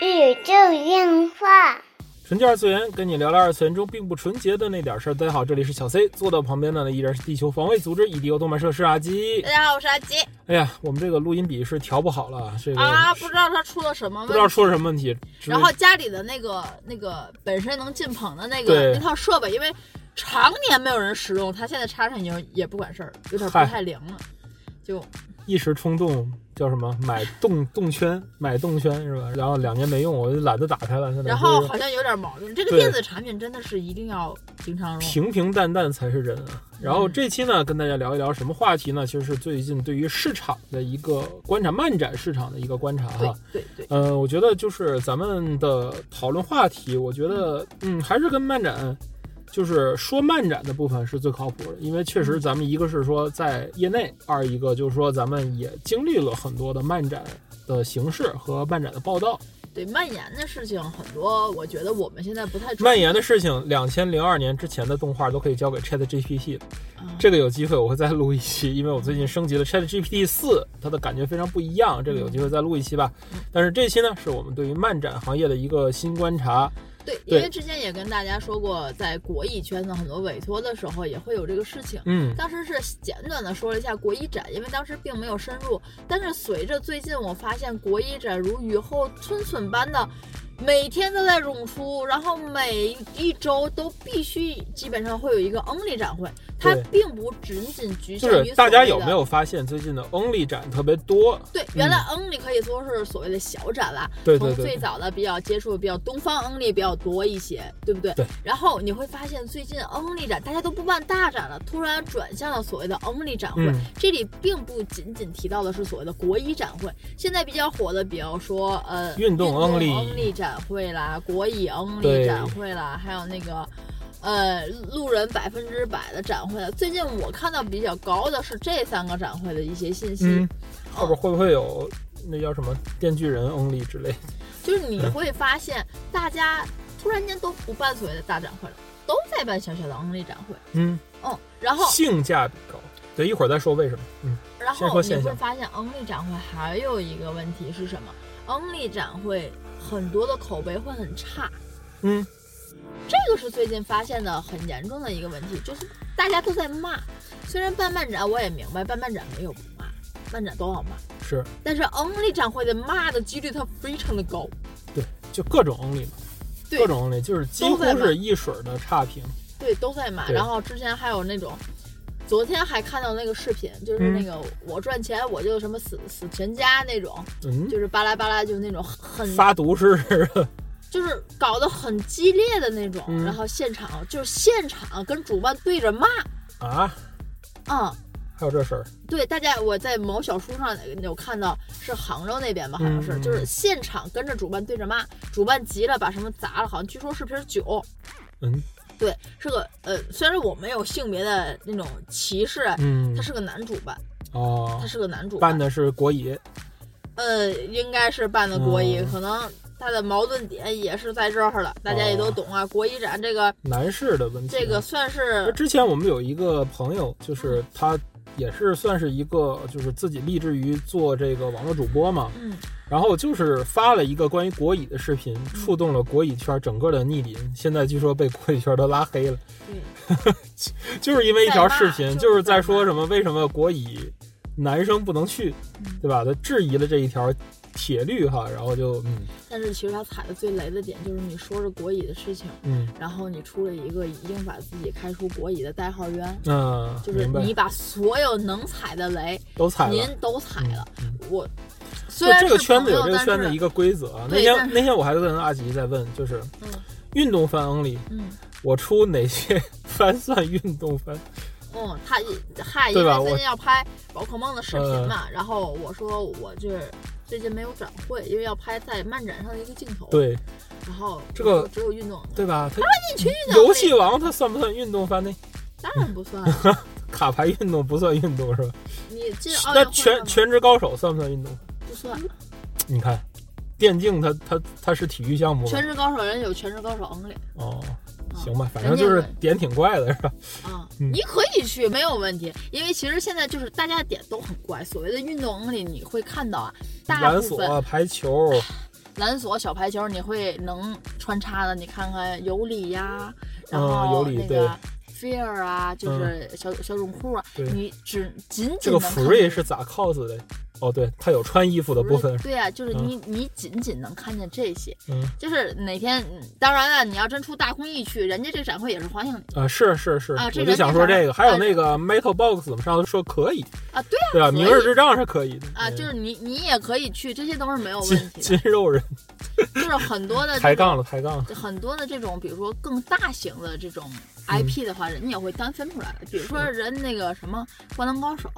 宇宙电话。纯洁二次元，跟你聊聊二次元中并不纯洁的那点事儿。大家好，这里是小 C，坐到旁边的呢依然是地球防卫组织 EDO 动漫社是阿基大。家好，我是阿基哎呀，我们这个录音笔是调不好了，这个、啊，不知道它出了什么问题，不知道出了什么问题。然后家里的那个那个本身能进棚的那个那套设备，因为常年没有人使用，它现在插上也也不管事儿，有点不太灵了。就一时冲动叫什么买动动圈，买动圈是吧？然后两年没用，我就懒得打开了。现在然后好像有点毛病。这个电子产品真的是一定要经常用。平平淡淡才是真啊。然后嗯这期呢，跟大家聊一聊什么话题呢？其实是最近对于市场的一个观察，漫展市场的一个观察哈。对对，呃，我觉得就是咱们的讨论话题，我觉得嗯，还是跟漫展，就是说漫展的部分是最靠谱的，因为确实咱们一个是说在业内，二一个就是说咱们也经历了很多的漫展的形式和漫展的报道。对蔓延的事情很多，我觉得我们现在不太蔓延的事情，两千零二年之前的动画都可以交给 Chat GPT 了。啊这个有机会我会再录一期，因为我最近升级了 Chat GPT 四，它的感觉非常不一样。这个有机会再录一期吧。但是这期呢，是我们对于漫展行业的一个新观察。对，因为之前也跟大家说过，在国艺圈子很多委托的时候也会有这个事情。嗯，当时是简短的说了一下国艺展，因为当时并没有深入。但是随着最近我发现国艺展如雨后春笋般的，每天都在涌出，然后每一周都必须基本上会有一个 Only 展会，它并不仅仅局就是限于大家有没有发现最近的 Only 展特别多？对，原来 Only 可以说是所谓的小展啦，对对对从最早的比较接触比较东方 Only 比较多一些，对不对？对。然后你会发现最近 Only 展大家都不办大展了，突然转向了所谓的 Only 展会。嗯这里并不仅仅提到的是所谓的国医展会，现在比较火的，比方说呃运动 Only Only 展会啦，国艺 Only 展会啦，还有那个。呃，路人百分之百的展会了。最近我看到比较高的是这三个展会的一些信息。嗯，后边会不会有那叫什么电锯人 Only 之类的？就是你会发现，大家突然间都不办所谓的大展会了，都在办小小的 Only 展会。嗯，嗯，然后性价比高。对，一会儿再说为什么。嗯，然后你会发现 Only 展会还有一个问题是什么？Only 展会很多的口碑会很差，嗯，这个是最近发现的很严重的一个问题，就是大家都在骂。虽然办漫展我也明白，办漫展没有不骂，漫展都好骂，是但是 Only 展会的骂的几率它非常的高。对，就各种 Only 嘛，各种 Only 就是几乎都是一水儿的差评。对，都在骂。然后之前还有那种，昨天还看到那个视频，就是嗯。那个我赚钱我就什么死死全家那种，嗯，就是巴拉巴拉，就是那种很发毒是 就是搞得很激烈的那种。嗯。然后现场就是现场跟主办对着骂，啊，嗯。还有这事儿。对，大家我在某小书上有看到，是杭州那边吧，好像是，嗯。就是现场跟着主办对着骂，主办急了把什么砸了，好像据说是瓶酒，嗯对，是个呃，虽然我没有性别的那种歧视，嗯他，是个男主吧，哦他，是个男主办的是国乙。呃，应该是办的国乙，嗯可能他的矛盾点也是在这儿了。大家也都懂啊，国乙展这个男士的问题。这个算是之前我们有一个朋友，就是他也是算是一个，就是自己立志于做这个网络主播嘛，嗯，然后就是发了一个关于国乙的视频，触动了国乙圈整个的逆鳞，现在据说被国乙圈都拉黑了，对，就是因为一条视频，就是在说什么为什么国乙男生不能去，嗯。对吧？他质疑了这一条铁律哈，然后就嗯但是其实他踩的最雷的点就是你说着国乙的事情，嗯然后你出了一个一定把自己开出国乙的代号冤，嗯，就是你把所有能踩的雷都踩了您。都踩了。嗯我虽然是这个圈子有这个圈子是一个规则啊。那天那天我还在跟阿吉在问，就是嗯运动番 only，嗯我出哪些 番算运动番？嗯，他嗨，因为最近要拍宝可梦的视频嘛，然后我说我就是最近没有展会，因为要拍在漫展上的一个镜头。，对然后这个只有运动，对吧？它你去运动游戏王它算不算运动番呢？当然不算了，卡牌运动不算运动是吧？你进奥那运会全全职高手算不算运动？不算，你看，电竞它它它是体育项目全职高手人有全职高手 only，哦，行吧，反正就是点挺怪的，是吧？啊，嗯你可以去，没有问题。因为其实现在就是大家的点都很怪。所谓的运动里，你会看到啊，大篮部分锁、排球，篮锁、小排球，你会能穿插的。你看看尤里呀，然嗯后那个 Fear 啊，就是小、小泳裤啊，对你只仅这个仅 free 是咋 cos 的？哦，对，它有穿衣服的部分，对呀、就是你、你仅仅能看见这些。嗯就是哪天，嗯当然了，你要真出大空翼去，人家这个展会也是欢迎你啊，是是是，啊我就想说这个，还有啊那个 Metal Box，我们上次说可以，啊，对啊对啊？明日之杖是可以的啊，嗯就是你你也可以去，这些都是没有问题筋的。肉人 就是很多的抬杠了，抬杠了，很多的这种，比如说更大型的这种 IP 的话，人家也会单分出来的。比如说人那个什么《灌篮高手》，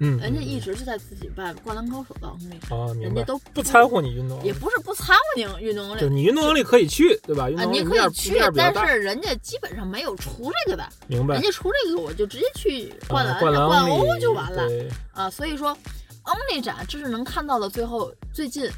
嗯，人家嗯一直是在自己办《灌篮高手》的能力，啊，明白人家，都不掺和你运动，也不是不掺和你运动就是力。你运动能力可以去，对吧？运啊，动能你可以去但是人家基本上没有出这个的，明白人？家出这个我就直接去灌篮、啊灌篮欧就完了对，啊。所以说，Only 展这是能看到的，最后最近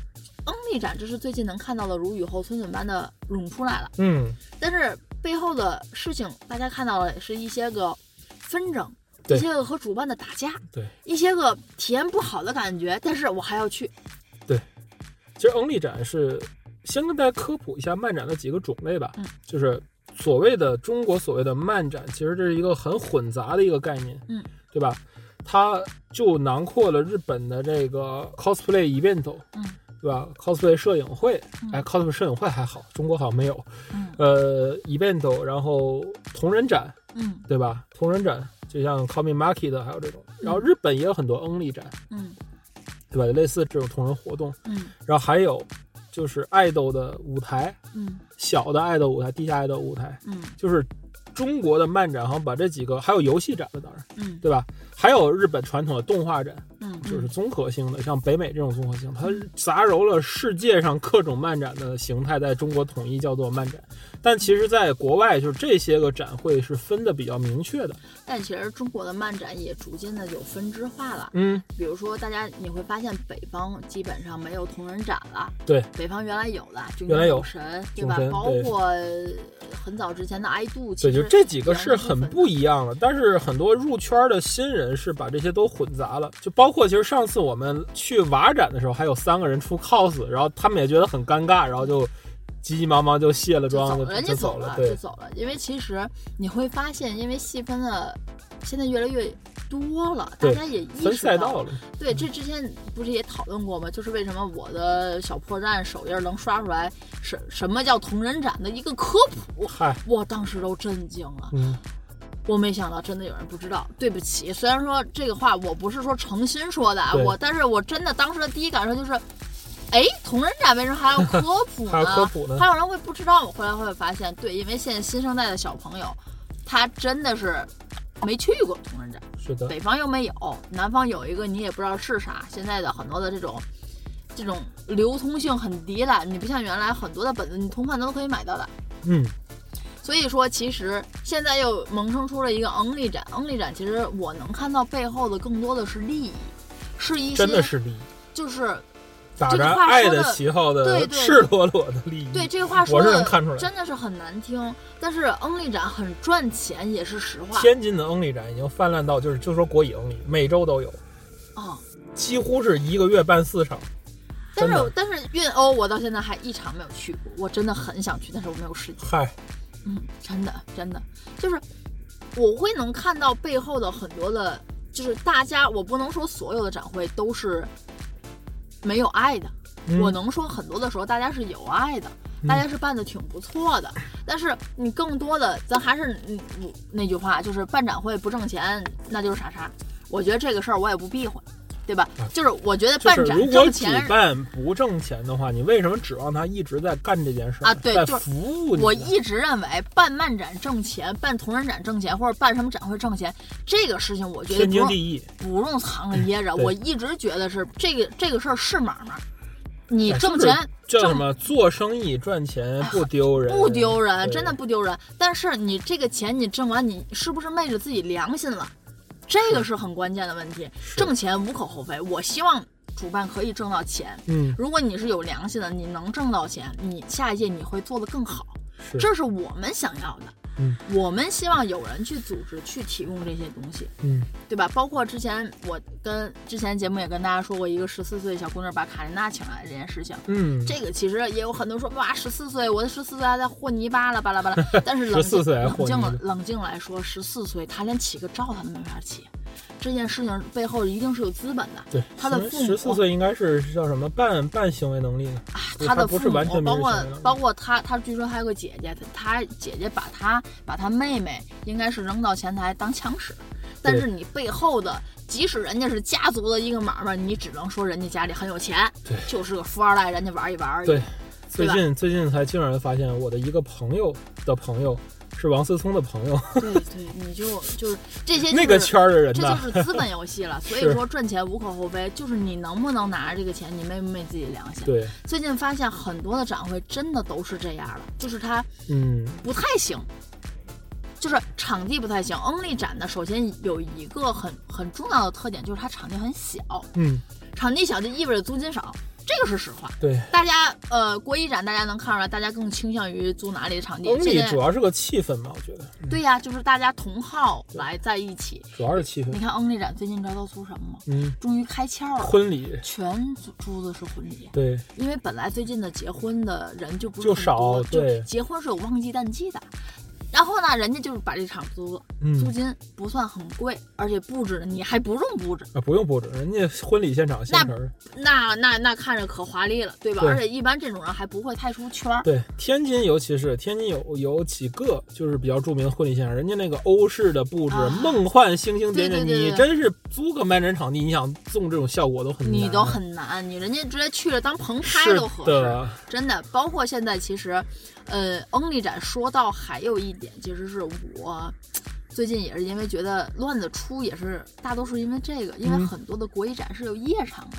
Only 展这是最近能看到的如雨后春笋般的涌出来了。嗯，但是背后的事情，大家看到了是一些个纷争，一些个和主办的打架，对，一些个体验不好的感觉，但是我还要去。对其实 Only 展是先跟大家科普一下漫展的几个种类吧，嗯就是所谓的中国所谓的漫展，其实这是一个很混杂的一个概念，嗯，对吧？它就囊括了日本的这个 cosplay event，嗯，对吧？cosplay 摄影会，嗯。哎，cosplay 摄影会还好，中国好像没有，嗯。呃，event，然后同人展，嗯。对吧？同人展就像 Comic Market 还有这种，然后日本也有很多 Only 展，嗯。对吧？类似这种同人活动，嗯。然后还有就是爱豆的舞台，嗯。小的爱豆舞台，地下爱豆舞台，嗯。就是中国的漫展，好像把这几个，还有游戏展了，当然，嗯对吧？还有日本传统的动画展，嗯，就是综合性的，像北美这种综合性，它杂糅了世界上各种漫展的形态，在中国统一叫做漫展。但其实，在国外，就是这些个展会是分的比较明确的。但其实中国的漫展也逐渐的有分支化了。嗯，比如说，大家你会发现北方基本上没有同人展了，对，北方原来有的，就原来有神，对吧包括很早之前的爱度，对，其实就这几个是很不一样的。但是很多入圈的新人是把这些都混杂了，就包括其实上次我们去瓦展的时候，还有三个人出 cos，然后他们也觉得很尴尬，然后就急急忙忙就卸了就妆，走就人家走了。就，走了。因为其实你会发现，因为细分的现在越来越多了，大家也意分识到。对，这之前不是也讨论过吗？就是为什么我的小破站首页能刷出来什什么叫同人展的一个科普，嗨，我当时都震惊了。嗯，我没想到真的有人不知道，对不起。虽然说这个话我不是说诚心说的啊，我但是我真的当时的第一感受就是，哎，同人展为什么还要科普呢？还要科普呢还有人会不知道，我后来会发现，对，因为现在新生代的小朋友，他真的是没去过同人展，是的，北方又没有，南方有一个你也不知道是啥。现在的很多的这种。这种流通性很低了，你不像原来很多的本子，你同款都可以买到的。嗯，所以说，其实现在又萌生出了一个 Only 展，Only 展其实我能看到背后的更多的是利益，是一些真的是利益，就是打着爱的旗号的赤裸裸的利益。对这个话说我是的能看出来。真的是很难听，但是 Only 展很赚钱，也是实话天津的 Only 展已经泛滥到，就是就说国乙 Only，每周都有，啊。几乎是一个月办四场。但是但是运欧我到现在还一场没有去过，我真的很想去，但是我没有时间。嗨，嗯，真的真的就是我会能看到背后的很多的，就是大家我不能说所有的展会都是没有爱的，嗯。我能说很多的时候大家是有爱的，嗯。大家是办的挺不错的，但是你更多的咱还是嗯嗯那句话，就是办展会不挣钱那就是傻叉。我觉得这个事儿我也不避讳，对吧？啊就是我觉得就办展是如果主挣钱。办不挣钱的话，你为什么指望他一直在干这件事儿啊对就是服务你？我一直认为办漫展挣钱，办同人展挣钱，或者办什么展会挣钱，这个事情我觉得天不用经地义。不用藏着掖着。对我一直觉得是这个这个事儿是买卖，你挣钱叫什么？做生意赚钱不丢人，不丢人，真的不丢人。但是你这个钱你挣完，你是不是昧着自己良心了？这个是很关键的问题。挣钱无可厚非，我希望主办可以挣到钱。嗯，如果你是有良心的，你能挣到钱，你下一届你会做得更好，是这是我们想要的。嗯我们希望有人去组织去提供这些东西，嗯对吧？包括之前我跟之前节目也跟大家说过，一个十四岁小姑娘把卡琳娜请来这件事情。嗯，这个其实也有很多说，哇，十四岁，我的十四岁还在和泥巴了，巴拉巴拉。但是冷静14岁冷静冷静来说，十四岁他连起个照他都没法起，这件事情背后一定是有资本的。对，他的父母十四岁应该是叫什么半半行为能力呢？啊，他的父他不是完全母，包括包括他，他据说还有个姐姐，他他姐姐把他把他妹妹应该是扔到前台当枪使，但是你背后的，即使人家是家族的一个买卖，你只能说人家家里很有钱，对就是个富二代，人家玩一玩而已。对，最近最近才竟然发现我的一个朋友的朋友是王思聪的朋友，对对，你就就是这些、就是、那个圈儿的人这，就是资本游戏了。所以说赚钱无可厚非，就是你能不能拿着这个钱，你昧不昧自己的良心。对，最近发现很多的展会真的都是这样的，就是它嗯不太行，就是场地不太行。Only 展呢，首先有一个很很重要的特点，就是它场地很小，嗯，场地小就意味着租金少，这个是实话。对。大家呃，国艺展大家能看出来，大家更倾向于租哪里的场地。欧米主要是个气氛嘛，我觉得，嗯对呀、就是大家同好来在一起。主要是气氛你。看 Only 展最近你知道都租什么吗？嗯，终于开窍了，婚礼，全租租的是婚礼。对，因为本来最近的结婚的人就不是就很多少对就结婚是有旺季淡季的。然后呢，人家就是把这场租了，租嗯金不算很贵，而且布置你还不用布置，啊，不用布置，人家婚礼现场现成儿。那那那看着可华丽了，对吧？对而且一般这种人还不会太出圈儿。对，天津尤其是天津有有几个就是比较著名的婚礼现场，人家那个欧式的布置，啊梦幻星星点点，你真是租个漫展场地，你想送这种效果都很难，你都很难，你人家直接去了当棚拍都合适，的，真的。包括现在其实，呃，Only 展说到还有一点，其实是我最近也是因为觉得乱子出，也是大多数因为这个，因为嗯很多的国艺展是有夜场的。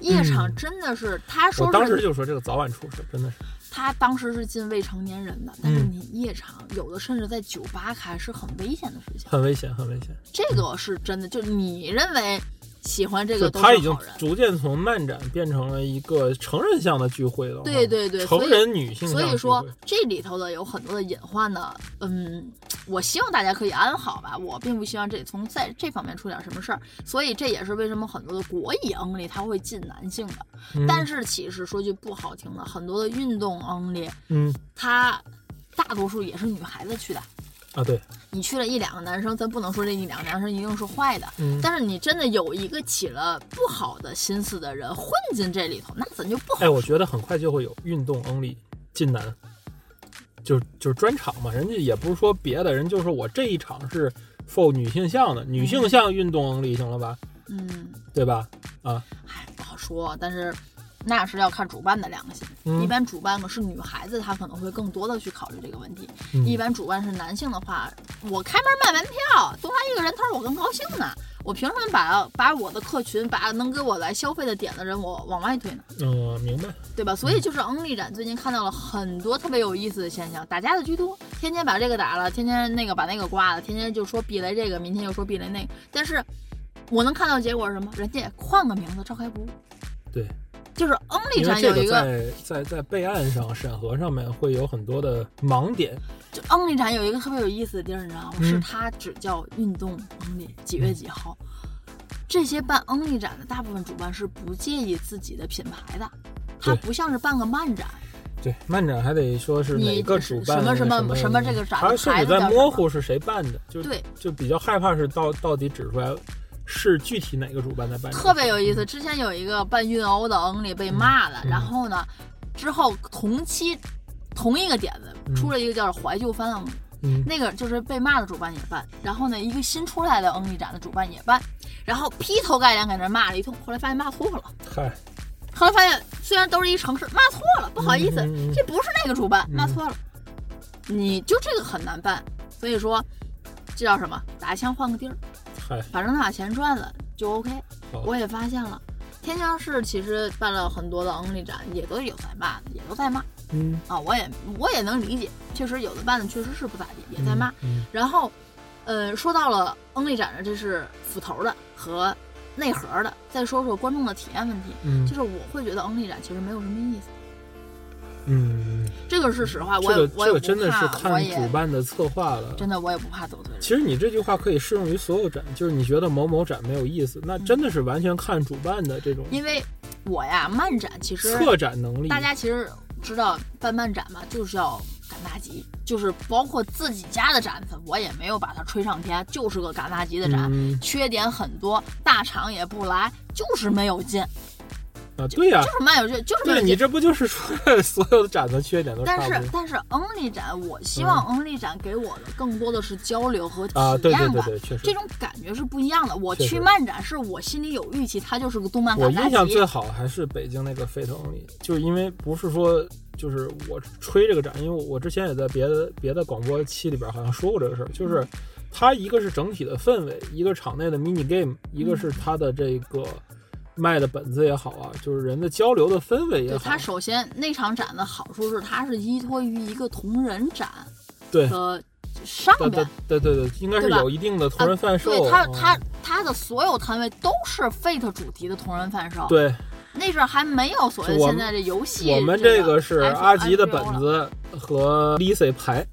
夜场嗯真的是，他说我当时就说这个早晚出事，真的是，他当时是进未成年人的，但是嗯你夜场有的甚至在酒吧开是很危险的事情，很危险，很危险。这个是真的。就你认为喜欢这就个都他已经逐渐从漫展变成了一个成人向的聚会了，对对对成人女性所以说这里头的有很多的隐患呢，嗯，我希望大家可以安好吧，我并不希望这从在这方面出点什么事儿，所以这也是为什么很多的国艺 only 它会进男性的，嗯。但是其实说句不好听的，很多的运动 only 嗯。它大多数也是女孩子去的。啊对，你去了一两个男生，咱不能说这一两个男生一定是坏的，嗯，但是你真的有一个起了不好的心思的人混进这里头，那咱就不好哎，我觉得很快就会有运动 only 进男，就就是专场嘛，人家也不是说别的，人就是我这一场是 for 女性向的，女性向运动 only 行了吧，嗯。对吧？啊，哎，不好说，但是那是要看主办的良心。嗯一般主办的是女孩子，她可能会更多的去考虑这个问题。嗯一般主办是男性的话，我开门卖门票，多来一个人头，我更高兴呢。我凭什么把把我的客群，把能给我来消费的点的人，我往外推呢？嗯，明白。对吧？所以就是 Only 展最近看到了很多特别有意思的现象，打架的居多，天天把这个打了，天天那个把那个刮了，天天就说避雷这个，明天又说避雷那个。但是我能看到结果是什么？人家换个名字照开不误。对，就是 Only 展有一个，在在在备案上、审核上面会有很多的盲点。就 Only 展有一个特别有意思的地儿，你知道吗？嗯是它只叫运动 Only，几月几号。这些办 Only 展的大部分主办是不介意自己的品牌的，它不像是办个漫展，对，漫展还得说是你哪个主办什么什么什什么这个展的他甚牌至在模糊是谁办的，就对，就比较害怕是到到底指出来是具体哪个主办在办特别有意思。之前有一个办运欧的 Only 被骂了，嗯然后呢，之后同期同一个点子嗯出了一个叫怀旧番 Only，、嗯，那个就是被骂的主办也办，然后呢，一个新出来的 Only 展的主办也办，然后劈头盖脸在那骂了一通，后来发现骂错了。嗨，后来发现，虽然都是一城市，骂错了，不好意思，嗯嗯嗯这不是那个主办，嗯骂错了。你就这个很难办，所以说，这叫什么？打枪换个地儿，嗨，反正他把钱赚了就 OK 好。我也发现了，天津市其实办了很多的 Only 展，也都有在骂的，也都在骂嗯，啊。我也我也能理解，确实有的办的确实是不咋地，也在骂。嗯，然后，呃，说到了 Only 展的，这是斧头的和内核的，再说说观众的体验问题。嗯，就是我会觉得 Only 展其实没有什么意思。嗯，这个是实话，我这个我也这个真的是看主办的策划了。真的我也不怕走腿。其实你这句话可以适用于所有展，就是你觉得某某展没有意思，那真的是完全看主办的这种因为我呀，漫展其实策展能力。大家其实知道办漫展嘛，就是要赶大集，就是包括自己家的展子，我也没有把它吹上天，就是个赶大集的展，嗯缺点很多，大厂也不来，就是没有劲，啊，对呀、就是漫游就，就是没有劲。对你这不就是说 所有的展的缺点都差但是？但是 Only 展，我希望 Only 展给我的更多的是交流和体验啊，对对感，对对，确实这。种感觉是不一样的。我去漫展是我心里有预期，它就是个动漫我印象最。好还是北京那个 Fate Only，就是因为不是说就是我吹这个展，因为我我之前也在别的别的广播期里边好像说过这个事儿，就是它一个是整体的氛围，一个场内的 mini game，一个是它的这个卖的本子也好啊，就是人的交流的氛围也好。对它首先那场展的好处是，它是依托于一个同人展对的上对边对，对对对，应该是有一定的同人贩售。对它嗯它它的所有摊位都是 Fate 主题的同人贩售。，对那阵儿还没有所谓的现在这游戏。我们这这个是阿吉的本子和 Lisa 牌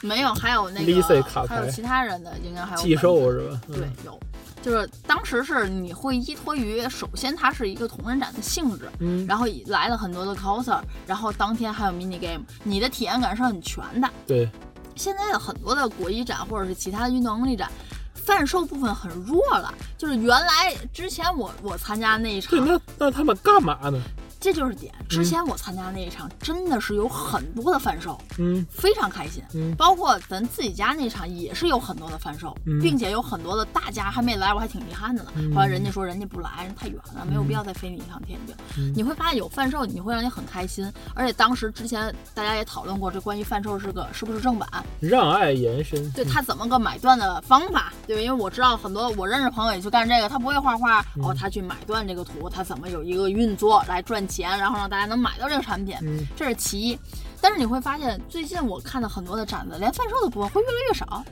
没有，还有那 Lisa 个卡牌还有其他人的，应该还有寄售是吧？嗯对，有，就是当时是你会依托于，首先它是一个同人展的性质，嗯，然后来了很多的 coser，然后当天还有 mini game，你的体验感是很全的。对，现在的很多的国艺展或者是其他的运动能力展，贩售部分很弱了，就是原来之前我我参加那一场对，，那那他们干嘛呢？这就是点。之前我参加那一场真的是有很多的贩售，嗯非常开心。嗯包括咱自己家那场也是有很多的贩售，嗯并且有很多的大家还没来，我还挺遗憾的呢。嗯后来人家说人家不来，人太远了，没有必要再飞你一趟天津。嗯你会发现有贩售，你会让你很开心。而且当时之前大家也讨论过，这关于贩售是个是不是正版，让爱延伸。对他怎么个买断的方法，对吧？因为我知道很多我认识朋友也去干这个，他不会画画，嗯哦，他去买断这个图，他怎么有一个运作来赚钱，然后让大家能买到这个产品，嗯这是其一。但是你会发现，最近我看到很多的展子，连贩售的部分会越来越少，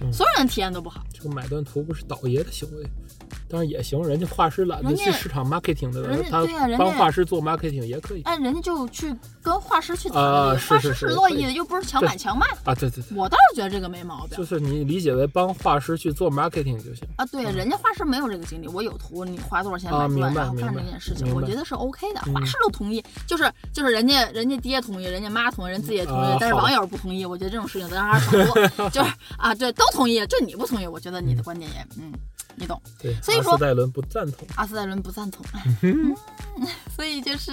嗯所有人体验都不好。这个买断图不是倒爷的行为，当然也行，人家画师懒得去市场 marketing 的人家他帮画师做 marketing 也可以哎，人家就去跟画师去画师是乐意的，又不是强买强卖。啊。对对对，我倒是觉得这个没毛病就是你理解为帮画师去做 marketing 就行。啊。对，人家画师没有这个精力，我有图，你花多少钱啊买断，然后干这件事情，我觉得是 OK 的。嗯画师都同意，就是就是人家人家爹同意，人家妈同意，人自己也同意啊，但是网友不同意。我觉得这种事情咱还是少做，就是啊，对，都同意，就你不同意，我觉得你的观点也嗯，你懂。对，所以说阿斯戴伦不赞同。阿斯戴伦不赞同，嗯，所以就是，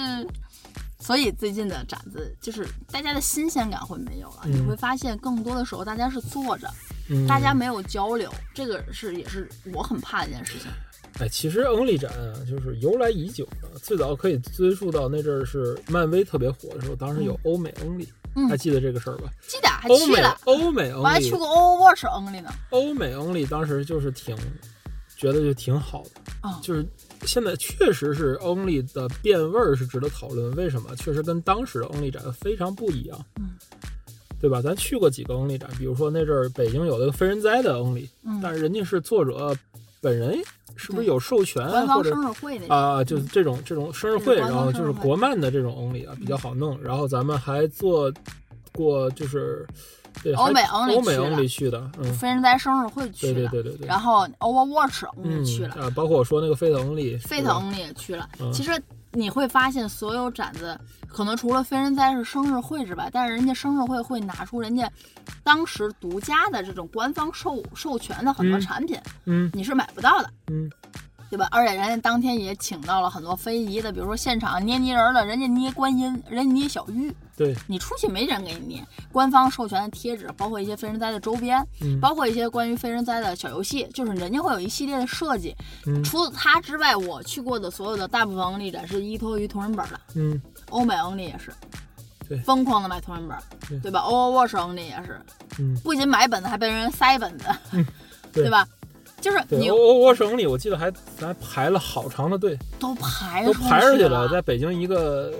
所以最近的展子就是大家的新鲜感会没有了，嗯你会发现更多的时候大家是坐着，嗯，大家没有交流，这个是也是我很怕的一件事情。哎，其实 Only 展啊，就是由来已久的，最早可以追溯到那阵儿是漫威特别火的时候，当时有欧美 Only，、嗯还记得这个事儿吧？记得还去了，欧美我还去 Only，过 Overwatch Only 呢。欧美 Only 当时就是挺觉得就挺好的，啊、就是现在确实是 Only 的变味儿是值得讨论，为什么？确实跟当时的 Only 展非常不一样，嗯，对吧？咱去过几个 Only 展，比如说那阵儿北京有那个非人哉的 Only，、嗯，但是人家是作者本人是不是有授权官方或者生日会那种。啊，就是这种这种生日会，然后就是国漫的这种 only 啊，比较好弄。然后咱们还做过就是对欧美 only 欧美去了 only 去的，嗯，飞人哉生日会去了，对对对对对，然后 Overwatch 嗯 Only 去了。啊，包括我说那个 Fate only，沸对吧腾也去了。嗯其实你会发现，所有展子可能除了飞人哉是生日会之外，但是人家生日会会拿出人家当时独家的这种官方授授权的很多嗯产品，嗯你是买不到的。嗯对吧？而且人家当天也请到了很多非遗的，比如说现场捏泥人儿的，人家捏观音，人家捏小玉，对，你出去没人给你捏。官方授权的贴纸，包括一些非人哉的周边，嗯包括一些关于非人哉的小游戏，就是人家会有一系列的设计。嗯除了它之外，我去过的所有的大部分 Only 展是依托于同人本的，嗯欧美 Only 也是，对疯狂的买同人本，对对吧？Overwatch Only 也是，嗯，不仅买本子，还被人塞本子，对 对吧？就是你对欧欧欧省里，我记得还咱排了好长的队，都排都出排出去了，在北京一个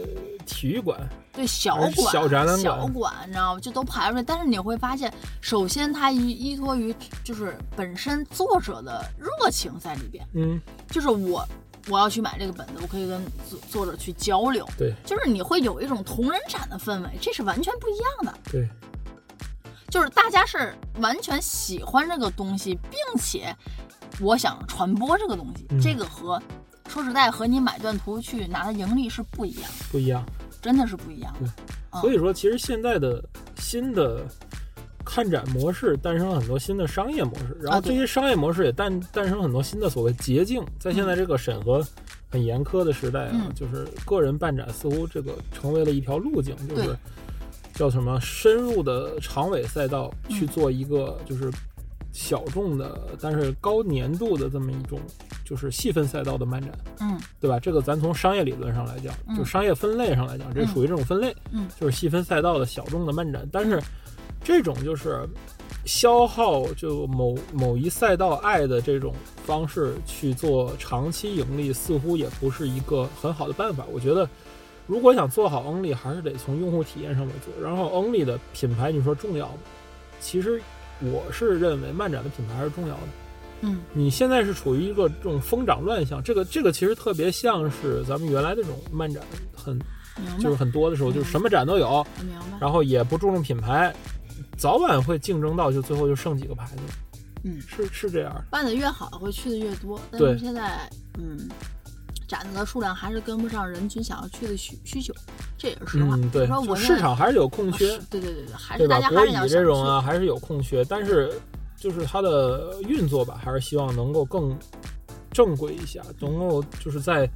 体育馆，对小馆、小展览馆小馆，你知道吗？就都排出来。但是你会发现，首先它依依托于就是本身作者的热情在里边，嗯就是我我要去买这个本子，我可以跟作作者去交流，对，就是你会有一种同人展的氛围，这是完全不一样的。对，就是大家是完全喜欢这个东西，并且我想传播这个东西，嗯。这个和说实在和你买断图去拿的盈利是不一样，不一样。真的是不一样。对。嗯。所以说，其实现在的新的看展模式诞生了很多新的商业模式，然后这些商业模式也诞诞生了很多新的所谓捷径。在现在这个审核很严苛的时代啊，嗯。就是个人办展似乎这个成为了一条路径，就是对叫什么深入的长尾赛道嗯去做一个就是小众的但是高粘度的这么一种就是细分赛道的漫展。嗯对吧？这个咱从商业理论上来讲，嗯就商业分类上来讲，这属于这种分类，嗯就是细分赛道的小众的漫展。但是这种就是消耗就某某一赛道爱的这种方式去做长期盈利，似乎也不是一个很好的办法。我觉得，如果想做好 Only，还是得从用户体验上面做。然后 Only 的品牌，你说重要吗？其实我是认为漫展的品牌还是重要的。嗯你现在是处于一个这种疯长乱象，这个这个其实特别像是咱们原来那种漫展很就是很多的时候，就是什么展都有。然后也不注重品牌，早晚会竞争到就最后就剩几个牌子，嗯，是是这样。办的越好，会去的越多。但对是现在，嗯，展子的数量还是跟不上人群想要去的需需求，这也是实话。嗯，对，说我市场还是有空缺，啊对对对对，还对吧？是大家还是要想这种啊，还是有空缺，但是就是它的运作吧，还是希望能够更正规一下，能够就是在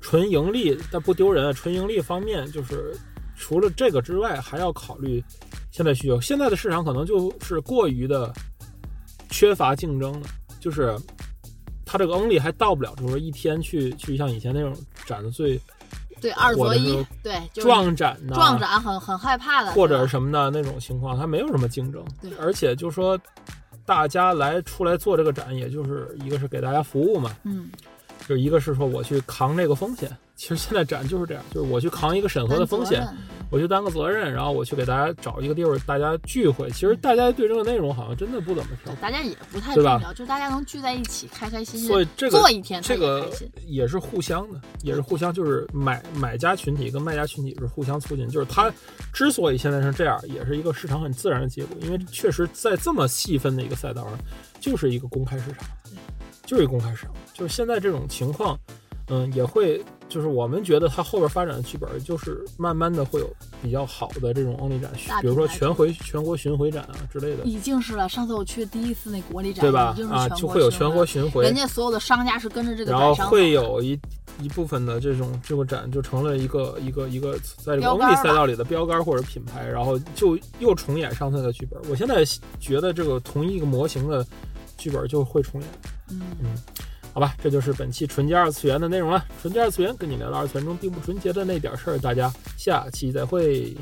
纯盈利但不丢人啊，纯盈利方面，就是除了这个之外，还要考虑现在需求。现在的市场可能就是过于的缺乏竞争了，就是它这个 Only 还到不了，就是说一天去去像以前那种展的最对二择一对，就是壮展呐、撞展很很害怕的，或者什么的那种情况，它没有什么竞争。对，而且就说大家来出来做这个展，也就是一个是给大家服务嘛，嗯，就一个是说我去扛这个风险。其实现在展就是这样，就是我去扛一个审核的风险，我去担个责任，然后我去给大家找一个地方，大家聚会。其实大家对这个内容好像真的不怎么挑，大家也不太对吧重要，就是大家能聚在一起，开开心心，所以这个做一天，这个。也是互相的，也是互相，就是买买家群体跟卖家群体是互相促进。就是它之所以现在是这样，也是一个市场很自然的结果，因为确实在这么细分的一个赛道上，就是一个公开市场，就是一个公开市场。就是现在这种情况，嗯，也会就是我们觉得它后边发展的剧本，就是慢慢的会有比较好的这种 only 展，比如说全回全国巡回展啊之类的，已经是了，上次我去第一次那国力展，对吧？啊，就会有全国巡回，人家所有的商家是跟着这个然后展会有一一部分的这种这个展就成了一个一个一个在这个 Only 赛道里的标杆或者品牌，然后就又重演上次的剧本。我现在觉得这个同一个模型的剧本就会重演。嗯，好吧，这就是本期纯洁二次元的内容了。纯洁二次元跟你聊聊二次元中并不纯洁的那点事儿，大家下期再会。